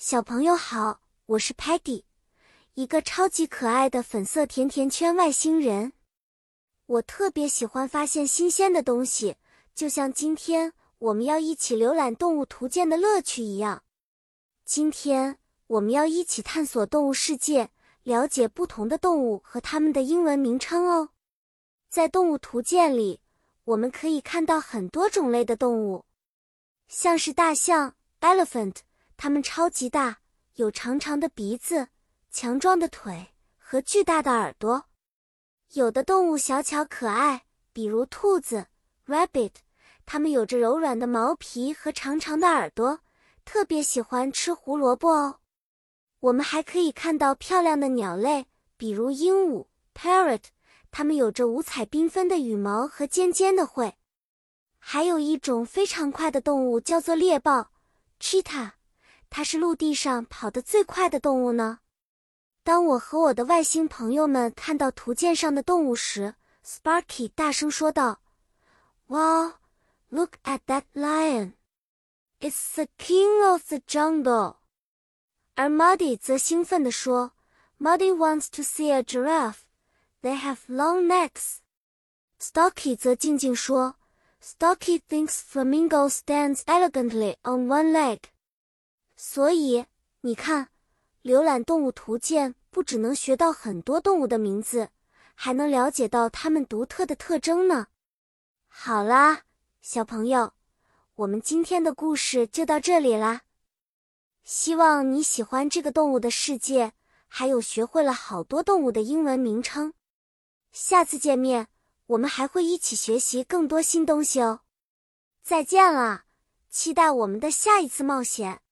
小朋友好，我是 Patty，一个超级可爱的粉色甜甜圈外星人。我特别喜欢发现新鲜的东西，就像今天我们要一起浏览动物图鉴的乐趣一样。今天我们要一起探索动物世界，了解不同的动物和它们的英文名称哦。在动物图鉴里，我们可以看到很多种类的动物，像是大象 （elephant）。它们超级大，有长长的鼻子、强壮的腿和巨大的耳朵。有的动物小巧可爱，比如兔子 （rabbit），它们有着柔软的毛皮和长长的耳朵，特别喜欢吃胡萝卜哦。我们还可以看到漂亮的鸟类，比如鹦鹉 （parrot），它们有着五彩缤纷的羽毛和尖尖的喙。还有一种非常快的动物，叫做猎豹 （cheetah）。它是陆地上跑得最快的动物呢。当我和我的外星朋友们看到图鉴上的动物时，Sparky 大声说道：“Wow, look at that lion! It's the king of the jungle.” 而 Muddy 则兴奋地说：“Muddy wants to see a giraffe. They have long necks.” Stocky 则静静说：“Stocky thinks flamingo stands elegantly on one leg.” 所以你看，浏览动物图鉴不只能学到很多动物的名字，还能了解到它们独特的特征呢。好啦，小朋友，我们今天的故事就到这里啦。希望你喜欢这个动物的世界，还有学会了好多动物的英文名称。下次见面，我们还会一起学习更多新东西哦。再见了，期待我们的下一次冒险。